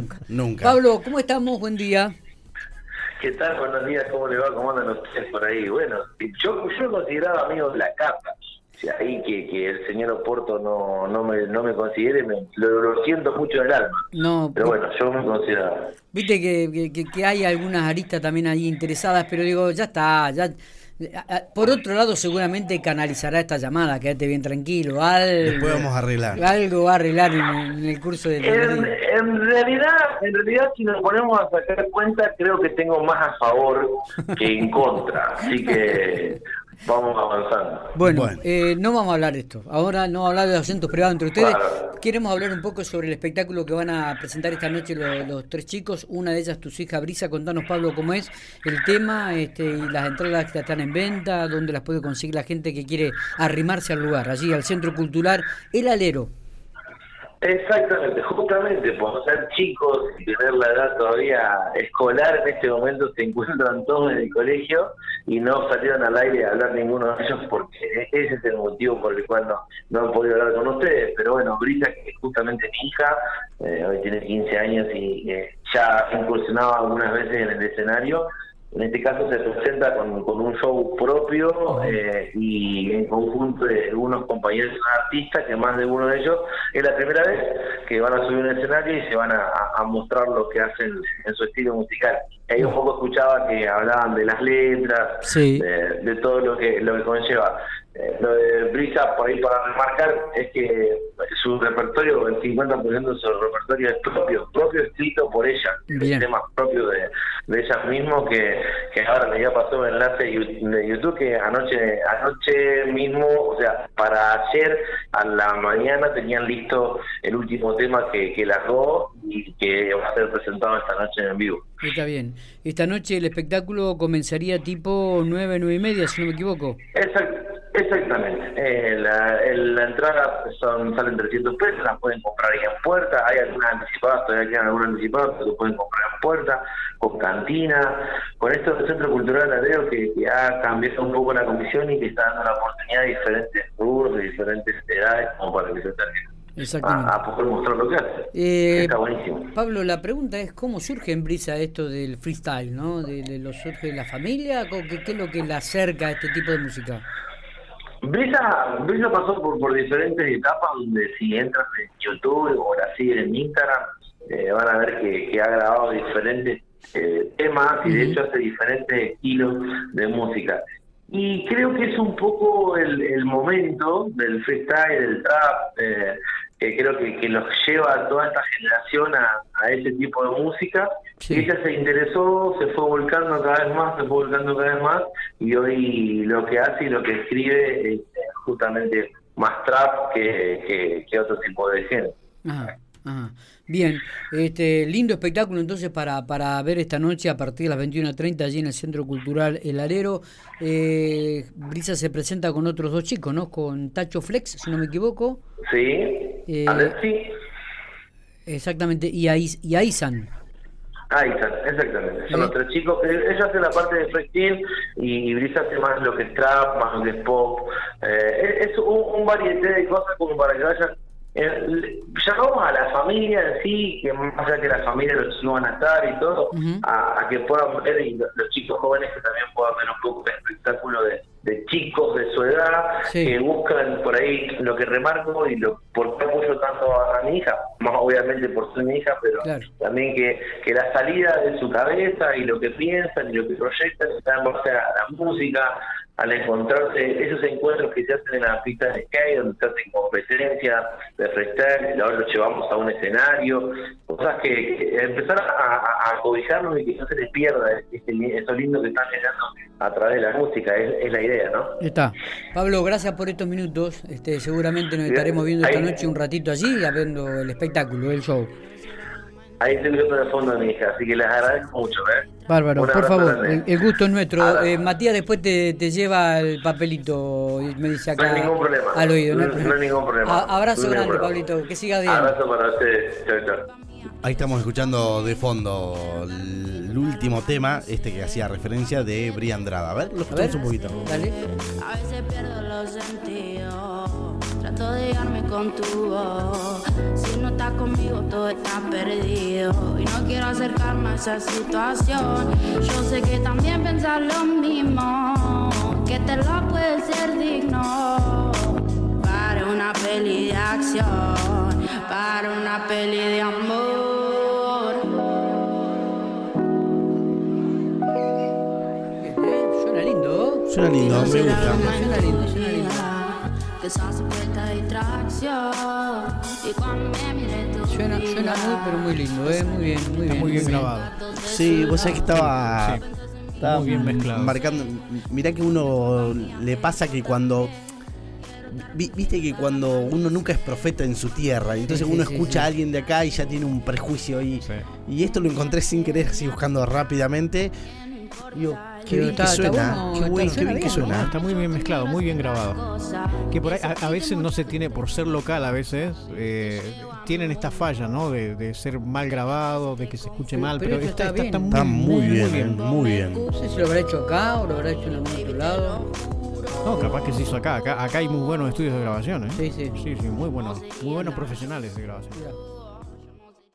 nunca. Nunca. Pablo, ¿cómo estamos? Buen día. ¿Qué tal? Buenos días, ¿cómo le va? ¿Cómo andan ustedes por ahí? Bueno, yo, yo me consideraba amigo de la capa. O sea, ahí que, que el señor Oporto no, no, me, no me considere, me, lo, lo siento mucho en el alma. No, Pero bueno, yo me consideraba. viste que, que- que- que hay algunas aristas también ahí interesadas, pero digo, ya está, ya... Por otro lado, seguramente canalizará esta llamada, quédate bien tranquilo. Algo, Después vamos a arreglar. Algo va a arreglar en, en el curso del En, día. en realidad, en realidad, si nos ponemos a sacar cuenta, creo que tengo más a favor que en contra. Así que vamos avanzando. Bueno, Bueno. eh, no vamos a hablar de esto. Ahora no vamos a hablar de los acentos privados entre ustedes. Claro. Queremos hablar un poco sobre el espectáculo que van a presentar esta noche los, los tres chicos. Una de ellas, tus hijas Brisa. Contanos, Pablo, cómo es el tema este, y las entradas que están en venta, dónde las puede conseguir la gente que quiere arrimarse al lugar, allí al Centro Cultural El Alero. Exactamente, justamente por ser chicos y tener la edad todavía escolar en este momento se encuentran todos en el colegio y no salieron al aire a hablar ninguno de ellos porque ese es el motivo por el cual no, no han podido hablar con ustedes. Pero bueno, Brisa, que justamente mi hija, eh, hoy tiene 15 años y eh, ya incursionaba algunas veces en el escenario. En este caso se presenta con, con un show propio eh, y en conjunto de algunos compañeros artistas, que más de uno de ellos es la primera vez que van a subir un escenario y se van a, a mostrar lo que hacen en su estilo musical. Ahí un poco escuchaba que hablaban de las letras, Sí. de, de todo lo que lo que conlleva. Eh, lo de Brisa, por ahí para remarcar, es que su repertorio, el 50% de su repertorio es propio, propio escrito por ella, Bien. temas propios de, de ellas mismos que, que ahora me ya pasó un enlace de YouTube que anoche anoche mismo, o sea, para ayer a la mañana tenían listo el último tema que, que largó y que va a ser presentado esta noche en vivo. Está bien. Esta noche el espectáculo comenzaría tipo 9, 9 y media, si no me equivoco. Exact- exactamente. Eh, la, el- la entrada son, salen 300 pesos, las pueden comprar ahí en puerta. Hay algunas anticipadas, todavía quedan algunas anticipadas, pero pueden comprar en puerta, con cantina. Con esto del Centro Cultural que, que ha cambiado un poco la comisión y que está dando la oportunidad a diferentes rubros, de diferentes edades, como para que se acerquen Exactamente. a, a poder mostrar lo que hace. Eh, está buenísimo. Pablo, la pregunta es cómo surge en Brisa esto del freestyle, ¿no? De, de lo surge de la familia, ¿Con ¿qué, qué es lo que le acerca a este tipo de música? Brisa, Brisa pasó por, por diferentes etapas donde si entras en YouTube o la siguen en Instagram eh, van a ver que, que ha grabado diferentes eh, temas y de hecho hace diferentes estilos de música. Y creo que es un poco el, el momento del freestyle, del trap, eh, que creo que, que los lleva a toda esta generación a, a ese tipo de música. Sí. Y ella se interesó, se fue volcando cada vez más, se fue volcando cada vez más, y hoy lo que hace y lo que escribe es justamente más trap que, que, que otro tipo de género. Ajá, ajá. Bien, este lindo espectáculo entonces para, para ver esta noche a partir de las 21.30 allí en el Centro Cultural El Alero. Eh, Brisa se presenta con otros dos chicos, ¿no? Con Tacho Flex, si no me equivoco. ¿Sí? Eh, Alexi, Exactamente, y a, y a Isan. ahí están, exactamente. Son ¿Sí? los tres chicos. Eh, Ella hace la parte de freestyle y Brisa hace más lo que es trap, más lo que es pop. Eh, es un, un varieté de cosas como para que vayan. eh, llamamos a la familia en sí, que más allá que la familia los chicos van a estar y todo, a, a que puedan ver y lo- los chicos jóvenes que también puedan ver un poco el espectáculo de, de chicos de su edad Sí. que buscan por ahí lo que remarco y lo por qué apoyo tanto a, a mi hija, más obviamente por ser mi hija, pero Claro. también que, que la salida de su cabeza y lo que piensan y lo que proyectan está en base a la música, al encontrarse esos encuentros que se hacen en la pista de skate, donde se hacen competencias de freestyle, ahora los llevamos a un escenario, cosas que, que empezar a, a, a cobijarnos y que no se les pierda este, eso lindo que están generando a través de la música, es, es la idea, ¿no? Está. Pablo, gracias por estos minutos. Este, seguramente nos estaremos viendo esta noche un ratito allí, viendo el espectáculo, el show. Ahí estoy viendo de fondo a mi hija, así que les agradezco mucho, ¿eh? Bárbaro, por favor, el, el gusto es nuestro. Eh, Matías después te, te lleva el papelito y me dice No acá hay ningún problema. al oído. No- no hay ningún problema. A- abrazo No grande. Pablito, que siga bien. Abrazo para ustedes. Chao, chao. Ahí estamos escuchando de fondo el último tema, este que hacía referencia de Bri Andrada. A ver, lo escuchamos un poquito. dale. A veces pierdo los sentidos. Trato de guiarme con tu voz. Si no estás conmigo, todo está perdido. Y no quiero acercarme a esa situación. Yo sé que también pensar lo mismo. Que te lo puede ser digno. Para una peli de acción. Para una peli de Suena lindo, me gusta. Suena lindo, suena lindo. Que sos supuesta distracción. Y cuando me mire tú Suena, suena muy, pero muy lindo, ¿eh? Muy bien, muy Está bien. muy bien grabado. Sí, vos sabés que estaba. Sí. estaba Muy bien mezclado. Marcando. Mirá que uno le pasa que cuando. vi- Viste que cuando uno nunca es profeta en su tierra, y entonces Sí, uno sí, escucha sí. a alguien de acá y ya tiene un prejuicio ahí. Sí. Y esto lo encontré sin querer, así buscando rápidamente. Digo, qué bien que suena, bueno, qué, está- buen- qué suena bien que bien, suena. Está muy bien mezclado, muy bien grabado. Que por ahí a, a veces no se tiene, por ser local a veces, eh, tienen esta falla, ¿no? De, de ser mal grabado, de que se escuche Pero- mal, pero pero, está, está está, bien. Está muy bien, eh, muy bien. No sé si lo habrá hecho acá o lo habrá hecho en algún otro lado. No, capaz que se hizo acá. Acá, acá hay muy buenos estudios de grabación, ¿eh? Sí, sí. Sí, sí, muy buenos. Muy buenos profesionales de grabación. Mira.